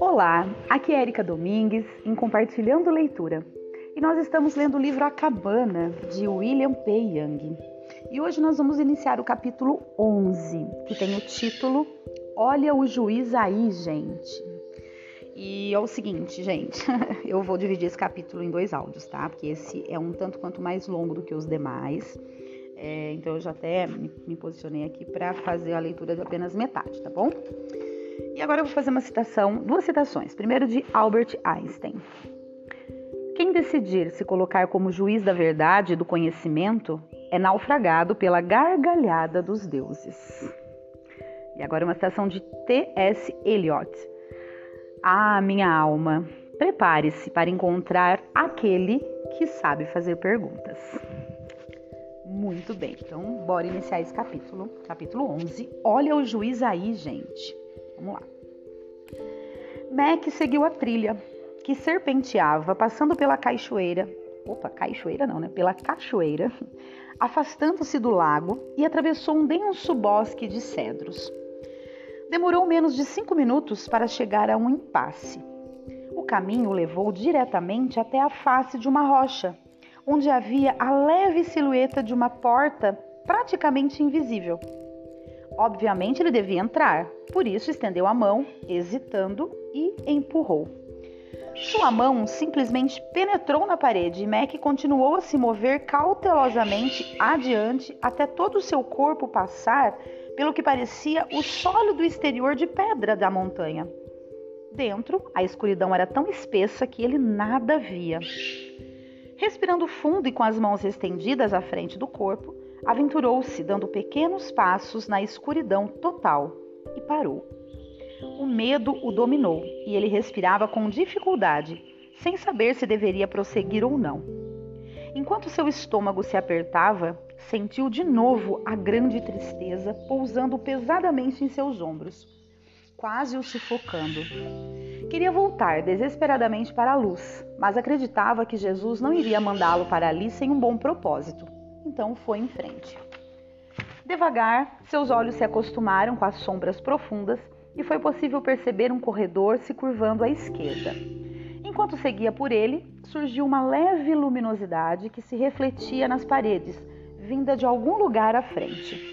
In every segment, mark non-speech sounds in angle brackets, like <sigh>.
Olá, aqui é Erika Domingues em Compartilhando Leitura e nós estamos lendo o livro A Cabana de William P. Young. E hoje nós vamos iniciar o capítulo 11, que tem o título Olha o juiz aí, gente. E é o seguinte, gente, <laughs> eu vou dividir esse capítulo em dois áudios, tá? Porque esse é um tanto quanto mais longo do que os demais. É, então eu já até me, posicionei aqui para fazer a leitura de apenas metade, tá bom? E agora eu vou fazer uma citação, duas citações. Primeiro de Albert Einstein. Quem decidir se colocar como juiz da verdade e do conhecimento é naufragado pela gargalhada dos deuses. E agora uma citação de T.S. Eliot. Ah, minha alma, prepare-se para encontrar aquele que sabe fazer perguntas. Muito bem, então bora iniciar esse capítulo, capítulo 11. Olha o juiz aí, gente. Vamos lá. Mac seguiu a trilha, que serpenteava, passando pela cachoeira. Opa, cachoeira não, né? Pela cachoeira, <laughs> afastando-se do lago e atravessou um denso bosque de cedros. Demorou menos de cinco minutos para chegar a um impasse. O caminho o levou diretamente até a face de uma rocha, onde havia a leve silhueta de uma porta praticamente invisível. Obviamente ele devia entrar, por isso estendeu a mão, hesitando, e empurrou. Sua mão simplesmente penetrou na parede e Mac continuou a se mover cautelosamente adiante até todo o seu corpo passar pelo que parecia o sólido exterior de pedra da montanha. Dentro, a escuridão era tão espessa que ele nada via. Respirando fundo e com as mãos estendidas à frente do corpo, aventurou-se, dando pequenos passos na escuridão total, e parou. O medo o dominou e ele respirava com dificuldade, sem saber se deveria prosseguir ou não. Enquanto seu estômago se apertava, sentiu de novo a grande tristeza pousando pesadamente em seus ombros, quase o sufocando. Queria voltar desesperadamente para a luz, mas acreditava que Jesus não iria mandá-lo para ali sem um bom propósito. Então foi em frente. Devagar, seus olhos se acostumaram com as sombras profundas e foi possível perceber um corredor se curvando à esquerda. Enquanto seguia por ele, surgiu uma leve luminosidade que se refletia nas paredes, vinda de algum lugar à frente.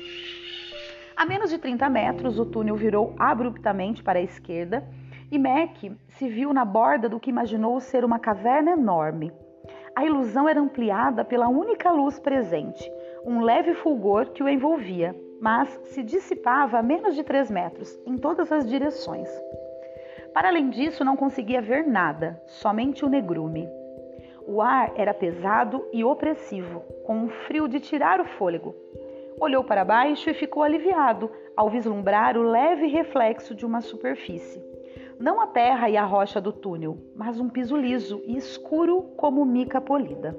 A menos de 30 metros, o túnel virou abruptamente para a esquerda e Mac se viu na borda do que imaginou ser uma caverna enorme. A ilusão era ampliada pela única luz presente, um leve fulgor que o envolvia, mas se dissipava a menos de 3 metros, em todas as direções. Para além disso, não conseguia ver nada, somente o negrume. O ar era pesado e opressivo, com um frio de tirar o fôlego. Olhou para baixo e ficou aliviado ao vislumbrar o leve reflexo de uma superfície. Não a terra e a rocha do túnel, mas um piso liso e escuro como mica polida.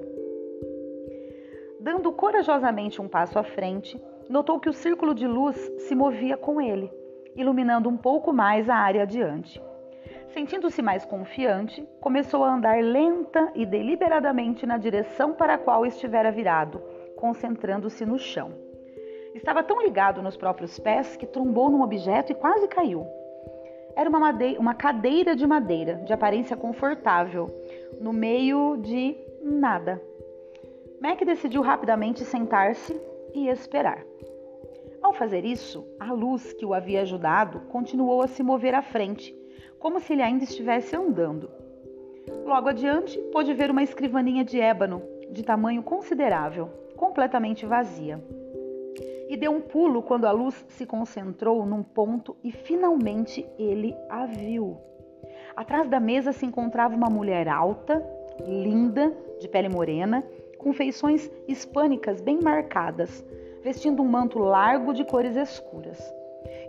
Dando corajosamente um passo à frente, notou que o círculo de luz se movia com ele, iluminando um pouco mais a área adiante. Sentindo-se mais confiante, começou a andar lenta e deliberadamente na direção para a qual estivera virado, concentrando-se no chão. Estava tão ligado nos próprios pés que trombou num objeto e quase caiu. Era uma, madeira, uma cadeira de madeira, de aparência confortável, no meio de nada. Mac decidiu rapidamente sentar-se e esperar. Ao fazer isso, a luz que o havia ajudado continuou a se mover à frente, como se ele ainda estivesse andando. Logo adiante, pôde ver uma escrivaninha de ébano, de tamanho considerável, completamente vazia. E deu um pulo quando a luz se concentrou num ponto e finalmente ele a viu. Atrás da mesa se encontrava uma mulher alta, linda, de pele morena com feições hispânicas bem marcadas, vestindo um manto largo de cores escuras.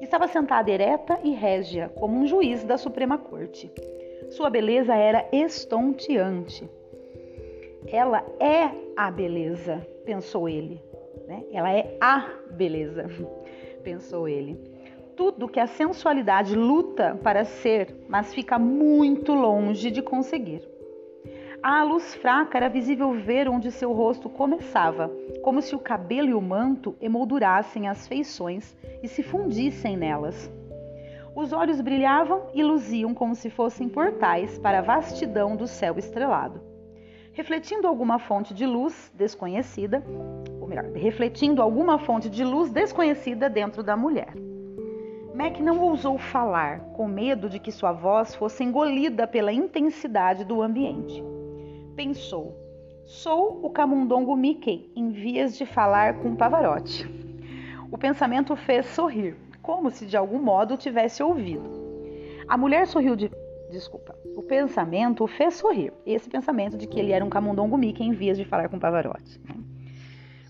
Estava sentada ereta e régia, como um juiz da Suprema Corte. Sua beleza era estonteante. Ela é a beleza, pensou ele. Né? Ela é a beleza, <laughs> pensou ele. Tudo que a sensualidade luta para ser, mas fica muito longe de conseguir. À luz fraca era visível ver onde seu rosto começava, como se o cabelo e o manto emoldurassem as feições e se fundissem nelas. Os olhos brilhavam e luziam como se fossem portais para a vastidão do céu estrelado. Refletindo alguma fonte de luz desconhecida, melhor, refletindo alguma fonte de luz desconhecida dentro da mulher. Mac não ousou falar, com medo de que sua voz fosse engolida pela intensidade do ambiente pensou: sou o camundongo Mickey em vias de falar com Pavarotti. O pensamento fez sorrir, como se de algum modo tivesse ouvido. A mulher sorriu de. Desculpa. O pensamento fez sorrir. Esse pensamento de que ele era um camundongo Mickey em vias de falar com Pavarotti.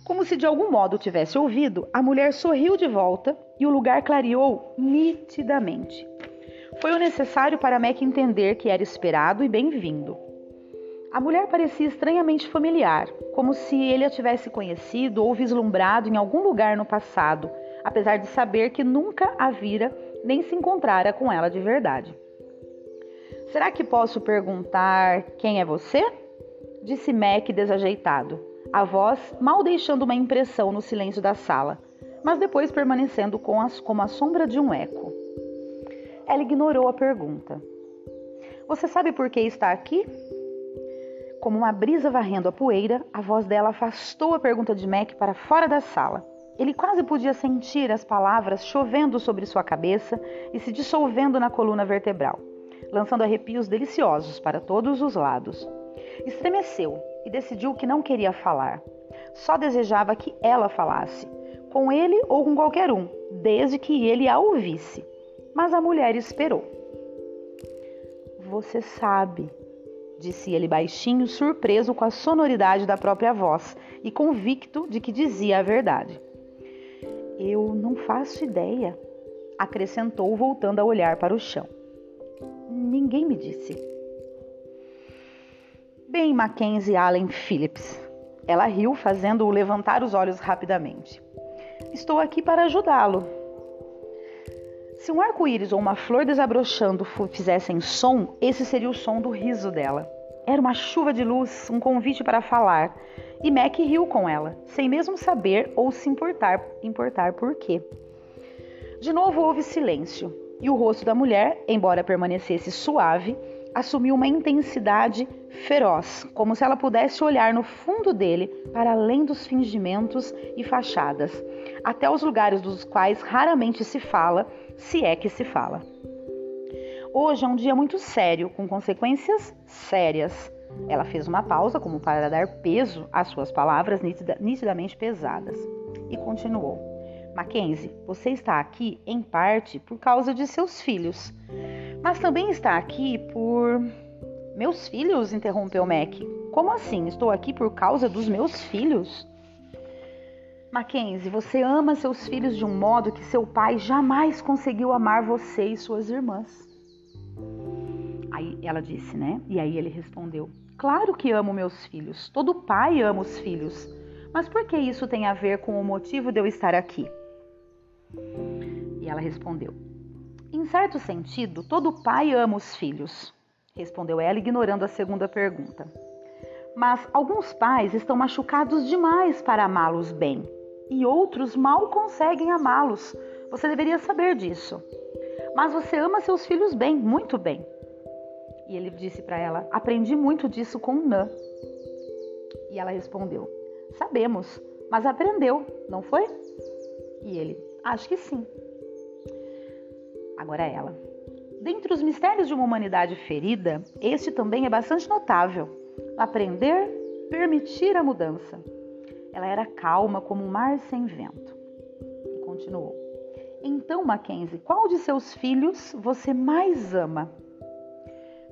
Como se de algum modo tivesse ouvido, a mulher sorriu de volta e o lugar clareou nitidamente. Foi o necessário para Mac entender que era esperado e bem-vindo. A mulher parecia estranhamente familiar, como se ele a tivesse conhecido ou vislumbrado em algum lugar no passado, apesar de saber que nunca a vira nem se encontrara com ela de verdade. Será que posso perguntar quem é você? Disse Mac desajeitado, a voz mal deixando uma impressão no silêncio da sala, mas depois permanecendo com as, como a sombra de um eco. Ela ignorou a pergunta. Você sabe por que está aqui? Como uma brisa varrendo a poeira, a voz dela afastou a pergunta de Mac para fora da sala. Ele quase podia sentir as palavras chovendo sobre sua cabeça e se dissolvendo na coluna vertebral, lançando arrepios deliciosos para todos os lados. Estremeceu e decidiu que não queria falar. Só desejava que ela falasse, com ele ou com qualquer um, desde que ele a ouvisse. Mas a mulher esperou. Você sabe, disse ele baixinho, surpreso com a sonoridade da própria voz e convicto de que dizia a verdade. Eu não faço ideia, acrescentou, voltando a olhar para o chão. Ninguém me disse. Bem, Mackenzie Allen Phillips. Ela riu, fazendo-o levantar os olhos rapidamente. Estou aqui para ajudá-lo. Se um arco-íris ou uma flor desabrochando fizessem som, esse seria o som do riso dela. Era uma chuva de luz, um convite para falar. E Mac riu com ela, sem mesmo saber ou se importar, importar por quê. De novo houve silêncio, e o rosto da mulher, embora permanecesse suave, assumiu uma intensidade feroz, como se ela pudesse olhar no fundo dele para além dos fingimentos e fachadas, até os lugares dos quais raramente se fala, se é que se fala. Hoje é um dia muito sério, com consequências sérias. Ela fez uma pausa, como para dar peso às suas palavras nitida, nitidamente pesadas, e continuou: Mackenzie, você está aqui em parte por causa de seus filhos, mas também está aqui por. Meus filhos? interrompeu Mac. Como assim? Estou aqui por causa dos meus filhos? Mackenzie, você ama seus filhos de um modo que seu pai jamais conseguiu amar você e suas irmãs. Aí ela disse, né? E aí ele respondeu: Claro que amo meus filhos. Todo pai ama os filhos. Mas por que isso tem a ver com o motivo de eu estar aqui? E ela respondeu: Em certo sentido, todo pai ama os filhos. Respondeu ela, ignorando a segunda pergunta. Mas alguns pais estão machucados demais para amá-los bem, e outros mal conseguem amá-los. Você deveria saber disso. Mas você ama seus filhos bem, muito bem. E ele disse para ela: Aprendi muito disso com Nã. E ela respondeu: Sabemos, mas aprendeu, não foi? E ele: Acho que sim. Agora ela. Dentre os mistérios de uma humanidade ferida, este também é bastante notável. Aprender, permitir a mudança. Ela era calma como um mar sem vento. E continuou. Então, Mackenzie, qual de seus filhos você mais ama?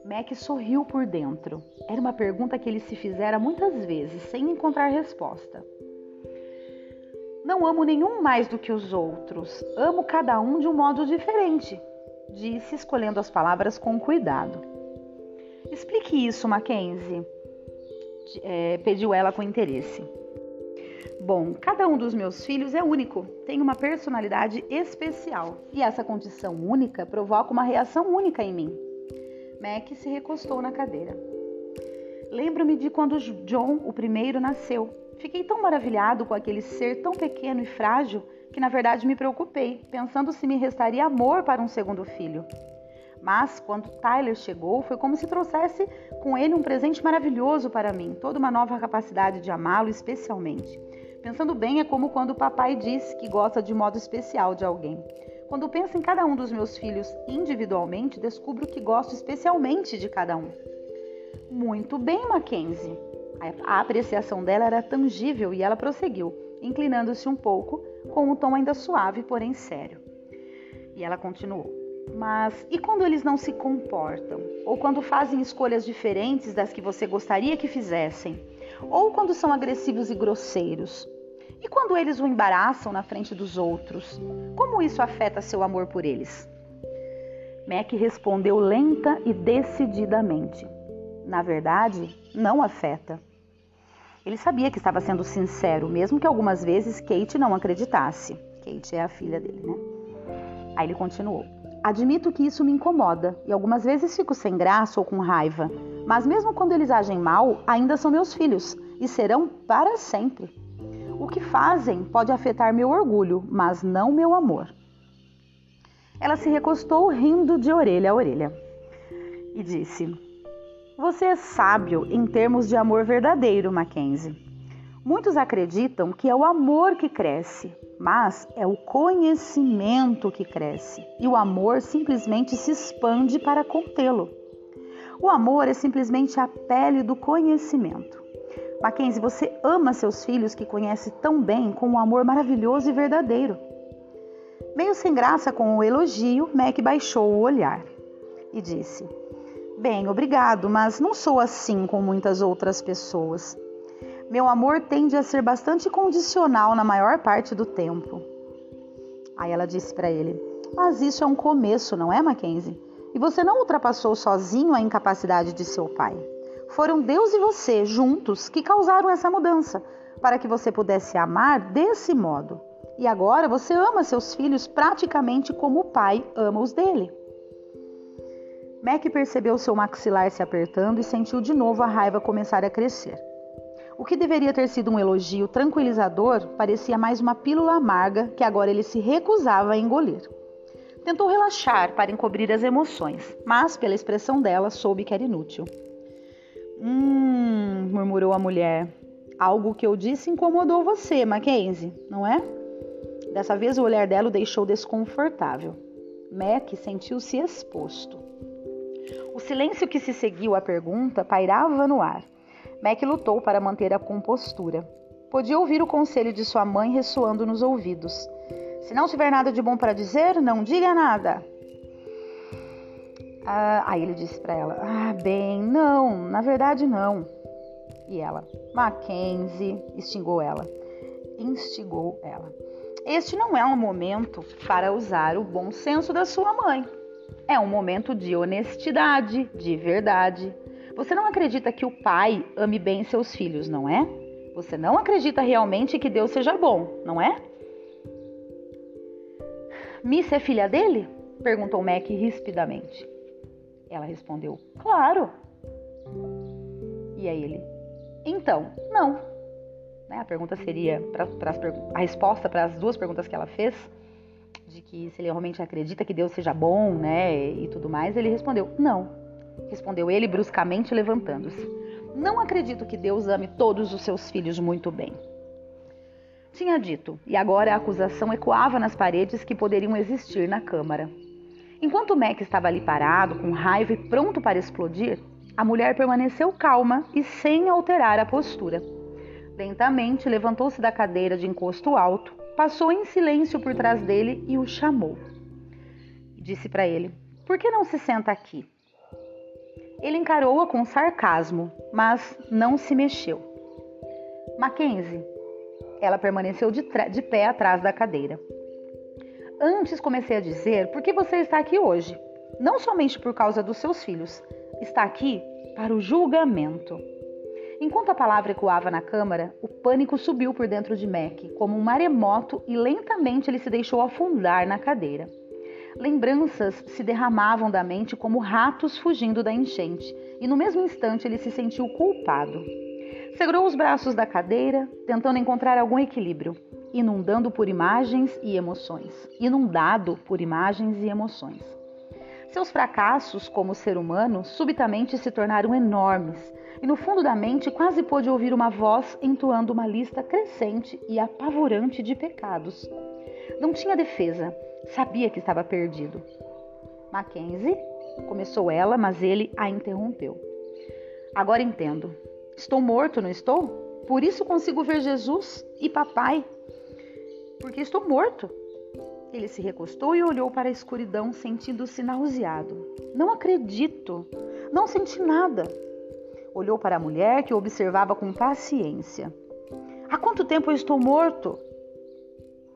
Mac sorriu por dentro. Era uma pergunta que ele se fizera muitas vezes, sem encontrar resposta. Não amo nenhum mais do que os outros. Amo cada um de um modo diferente, disse, escolhendo as palavras com cuidado. Explique isso, Mackenzie, é, pediu ela com interesse. Bom, cada um dos meus filhos é único, tem uma personalidade especial e essa condição única provoca uma reação única em mim. Mac se recostou na cadeira. Lembro-me de quando John, o primeiro, nasceu. Fiquei tão maravilhado com aquele ser tão pequeno e frágil que, na verdade, me preocupei, pensando se me restaria amor para um segundo filho. Mas quando Tyler chegou, foi como se trouxesse com ele um presente maravilhoso para mim, toda uma nova capacidade de amá-lo especialmente. Pensando bem, é como quando o papai diz que gosta de modo especial de alguém. Quando penso em cada um dos meus filhos individualmente, descubro que gosto especialmente de cada um. Muito bem, Mackenzie. A apreciação dela era tangível e ela prosseguiu, inclinando-se um pouco, com um tom ainda suave, porém sério. E ela continuou. Mas e quando eles não se comportam? Ou quando fazem escolhas diferentes das que você gostaria que fizessem? Ou quando são agressivos e grosseiros? E quando eles o embaraçam na frente dos outros? Como isso afeta seu amor por eles? Mac respondeu lenta e decididamente. Na verdade, não afeta. Ele sabia que estava sendo sincero, mesmo que algumas vezes Kate não acreditasse. Kate é a filha dele, né? Aí ele continuou. Admito que isso me incomoda e algumas vezes fico sem graça ou com raiva, mas mesmo quando eles agem mal, ainda são meus filhos e serão para sempre. O que fazem pode afetar meu orgulho, mas não meu amor. Ela se recostou rindo de orelha a orelha e disse: Você é sábio em termos de amor verdadeiro, Mackenzie. Muitos acreditam que é o amor que cresce, mas é o conhecimento que cresce e o amor simplesmente se expande para contê-lo. O amor é simplesmente a pele do conhecimento. Mackenzie, você ama seus filhos que conhece tão bem com um amor maravilhoso e verdadeiro. Meio sem graça com o elogio, Mac baixou o olhar e disse: Bem, obrigado, mas não sou assim com muitas outras pessoas. Meu amor tende a ser bastante condicional na maior parte do tempo. Aí ela disse para ele: Mas isso é um começo, não é, Mackenzie? E você não ultrapassou sozinho a incapacidade de seu pai. Foram Deus e você, juntos, que causaram essa mudança, para que você pudesse amar desse modo. E agora você ama seus filhos praticamente como o pai ama os dele. Mac percebeu seu maxilar se apertando e sentiu de novo a raiva começar a crescer. O que deveria ter sido um elogio tranquilizador parecia mais uma pílula amarga que agora ele se recusava a engolir. Tentou relaxar para encobrir as emoções, mas pela expressão dela soube que era inútil. Hum, murmurou a mulher. Algo que eu disse incomodou você, Mackenzie, não é? Dessa vez o olhar dela o deixou desconfortável. Mac sentiu-se exposto. O silêncio que se seguiu à pergunta pairava no ar. Mac lutou para manter a compostura. Podia ouvir o conselho de sua mãe ressoando nos ouvidos. Se não tiver nada de bom para dizer, não diga nada. Ah, aí ele disse para ela: Ah, bem, não, na verdade não. E ela: Mackenzie, instigou ela. Instigou ela. Este não é um momento para usar o bom senso da sua mãe. É um momento de honestidade, de verdade. Você não acredita que o pai ame bem seus filhos, não é? Você não acredita realmente que Deus seja bom, não é? Miss é filha dele? perguntou Mac rispidamente. Ela respondeu: Claro. E aí ele: Então, não. Né? A pergunta seria: pra a resposta para as duas perguntas que ela fez, de que se ele realmente acredita que Deus seja bom, né, e tudo mais, ele respondeu: Não. Respondeu ele bruscamente, levantando-se. Não acredito que Deus ame todos os seus filhos muito bem. Tinha dito, e agora a acusação ecoava nas paredes que poderiam existir na Câmara. Enquanto Mac estava ali parado, com raiva e pronto para explodir, a mulher permaneceu calma e sem alterar a postura. Lentamente levantou-se da cadeira de encosto alto, passou em silêncio por trás dele e o chamou. Disse para ele: Por que não se senta aqui? Ele encarou-a com sarcasmo, mas não se mexeu. Mackenzie. Ela permaneceu de, de pé atrás da cadeira. Antes comecei a dizer por que você está aqui hoje. Não somente por causa dos seus filhos. Está aqui para o julgamento. Enquanto a palavra ecoava na câmara, o pânico subiu por dentro de Mac, como um maremoto, e lentamente ele se deixou afundar na cadeira. Lembranças se derramavam da mente como ratos fugindo da enchente, e no mesmo instante ele se sentiu culpado. Segurou os braços da cadeira, tentando encontrar algum equilíbrio, inundando por imagens e emoções, inundado por imagens e emoções. Seus fracassos como ser humano subitamente se tornaram enormes, e no fundo da mente quase pôde ouvir uma voz entoando uma lista crescente e apavorante de pecados. Não tinha defesa, sabia que estava perdido. Mackenzie, começou ela, mas ele a interrompeu. Agora entendo. Estou morto, não estou? Por isso consigo ver Jesus e papai. Porque estou morto. Ele se recostou e olhou para a escuridão, sentindo-se nauseado. Não acredito. Não senti nada. Olhou para a mulher que o observava com paciência. Há quanto tempo eu estou morto?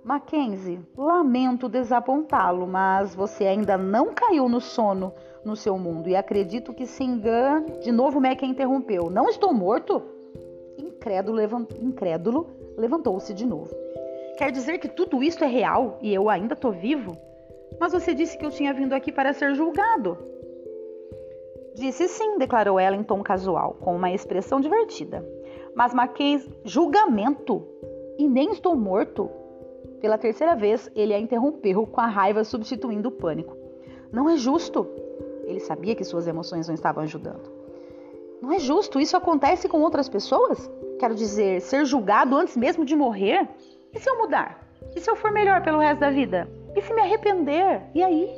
Mackenzie, lamento desapontá-lo, mas você ainda não caiu no sono no seu mundo e acredito que se engana. De novo, Mac interrompeu. Não estou morto? Incrédulo. Incrédulo levantou-se de novo. Quer dizer que tudo isso é real e eu ainda estou vivo? Mas você disse que eu tinha vindo aqui para ser julgado. Disse sim, declarou ela em tom casual, com uma expressão divertida. Mas Mackenzie, julgamento? E nem estou morto? Pela terceira vez, ele a interrompeu com a raiva substituindo o pânico. Não é justo. Ele sabia que suas emoções não estavam ajudando. Não é justo, isso acontece com outras pessoas? Quero dizer, ser julgado antes mesmo de morrer? E se eu mudar? E se eu for melhor pelo resto da vida? E se me arrepender? E aí?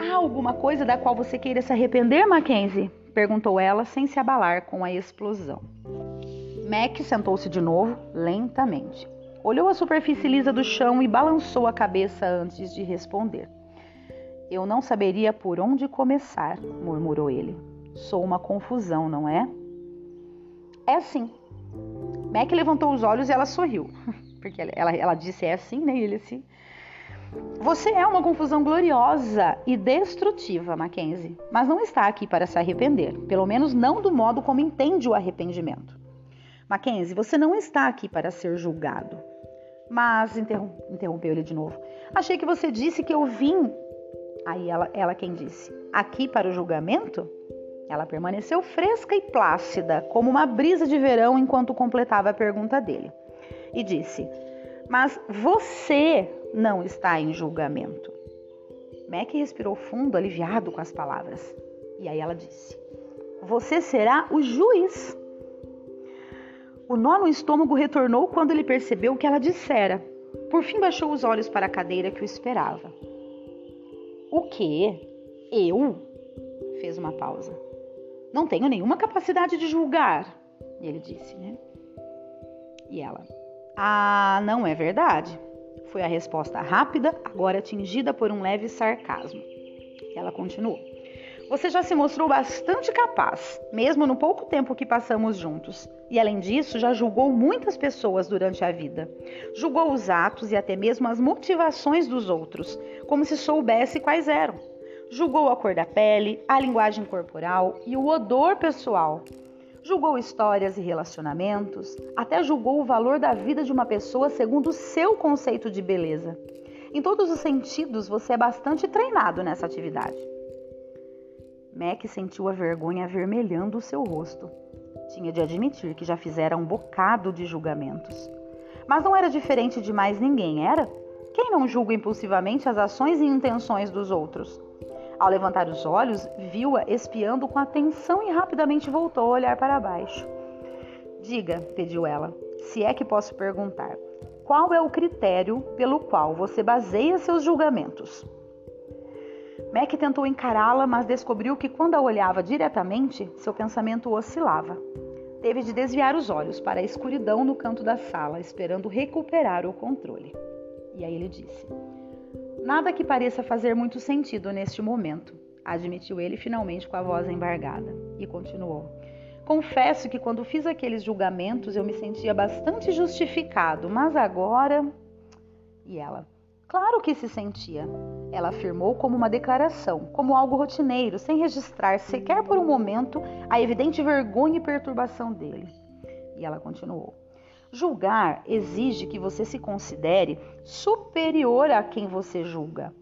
Há alguma coisa da qual você queira se arrepender, Mackenzie? perguntou ela, sem se abalar com a explosão. Mac sentou-se de novo, lentamente. Olhou a superfície lisa do chão e balançou a cabeça antes de responder. Eu não saberia por onde começar, murmurou ele. Sou uma confusão, não é? É assim. Mac levantou os olhos e ela sorriu. <laughs> Porque ela, ela, disse é assim, né? E ele assim. Você é uma confusão gloriosa e destrutiva, Mackenzie, mas não está aqui para se arrepender, pelo menos não do modo como entende o arrependimento. Mackenzie, você não está aqui para ser julgado. Mas, interrompeu ele de novo, achei que você disse que eu vim Aí ela, ela quem disse: Aqui para o julgamento? Ela permaneceu fresca e plácida, como uma brisa de verão, enquanto completava a pergunta dele. E disse: Mas você não está em julgamento. Mac respirou fundo, aliviado com as palavras. E aí ela disse: Você será o juiz. O nó no estômago retornou quando ele percebeu o que ela dissera. Por fim, baixou os olhos para a cadeira que o esperava. O quê? Eu? Fez uma pausa. Não tenho nenhuma capacidade de julgar, ele disse, né? E ela: Ah, não é verdade. Foi a resposta rápida, agora atingida por um leve sarcasmo. Ela continuou: Você já se mostrou bastante capaz, mesmo no pouco tempo que passamos juntos. E além disso, já julgou muitas pessoas durante a vida. Julgou os atos e até mesmo as motivações dos outros, como se soubesse quais eram. Julgou a cor da pele, a linguagem corporal e o odor pessoal. Julgou histórias e relacionamentos, até julgou o valor da vida de uma pessoa segundo o seu conceito de beleza. Em todos os sentidos, você é bastante treinado nessa atividade. Mac sentiu a vergonha avermelhando o seu rosto. Tinha de admitir que já fizera um bocado de julgamentos. Mas não era diferente de mais ninguém, era? Quem não julga impulsivamente as ações e intenções dos outros? Ao levantar os olhos, viu-a espiando com atenção e rapidamente voltou a olhar para baixo. Diga, pediu ela, se é que posso perguntar, qual é o critério pelo qual você baseia seus julgamentos? Mac tentou encará-la, mas descobriu que quando a olhava diretamente, seu pensamento oscilava. Teve de desviar os olhos para a escuridão no canto da sala, esperando recuperar o controle. E aí ele disse: Nada que pareça fazer muito sentido neste momento, admitiu ele finalmente com a voz embargada. E continuou: Confesso que quando fiz aqueles julgamentos eu me sentia bastante justificado, mas agora. E ela: Claro que se sentia. Ela afirmou como uma declaração, como algo rotineiro, sem registrar sequer por um momento a evidente vergonha e perturbação dele. E ela continuou: Julgar exige que você se considere superior a quem você julga.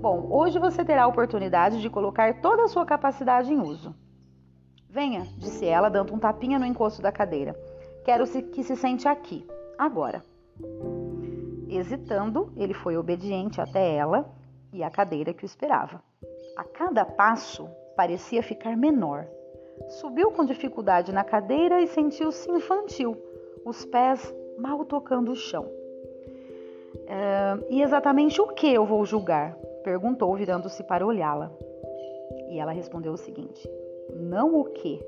Bom, hoje você terá a oportunidade de colocar toda a sua capacidade em uso. Venha, disse ela, dando um tapinha no encosto da cadeira. Quero que se sente aqui, agora. Hesitando, ele foi obediente até ela e a cadeira que o esperava. A cada passo, parecia ficar menor. Subiu com dificuldade na cadeira e sentiu-se infantil, os pés mal tocando o chão. É, e exatamente o que eu vou julgar? Perguntou, virando-se para olhá-la. E ela respondeu o seguinte: Não o que.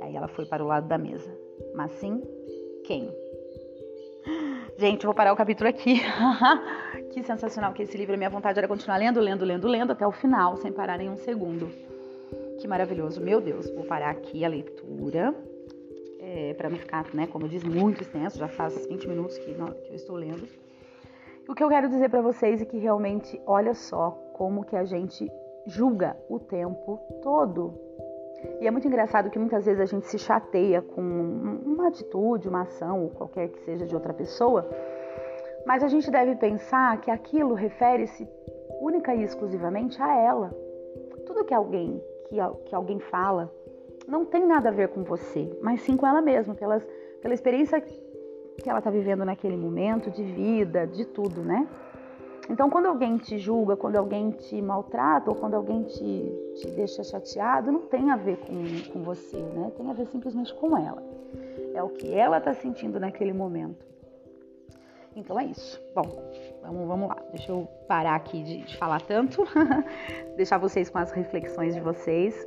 Aí ela foi para o lado da mesa, mas sim quem. Gente, vou parar o capítulo aqui. <laughs> que sensacional que esse livro. A minha vontade era continuar lendo, lendo, lendo, lendo até o final, sem parar em um segundo. Que maravilhoso. Meu Deus, vou parar aqui a leitura. É, para não ficar, né, como eu disse, muito extenso. Já faz 20 minutos que, não, que eu estou lendo. O que eu quero dizer para vocês é que realmente, olha só como que a gente julga o tempo todo. E é muito engraçado que muitas vezes a gente se chateia com uma atitude, uma ação, ou qualquer que seja de outra pessoa, mas a gente deve pensar que aquilo refere-se única e exclusivamente a ela. Tudo que alguém que, que alguém fala não tem nada a ver com você, mas sim com ela mesma, pelas, pela experiência que ela está vivendo naquele momento de vida, de tudo, né? Então, quando alguém te julga, quando alguém te maltrata ou quando alguém te, te deixa chateado, não tem a ver com, com você, né? Tem a ver simplesmente com ela. É o que ela está sentindo naquele momento. Então é isso. Bom, vamos, vamos lá. Deixa eu parar aqui de, de falar tanto, <laughs> deixar vocês com as reflexões de vocês.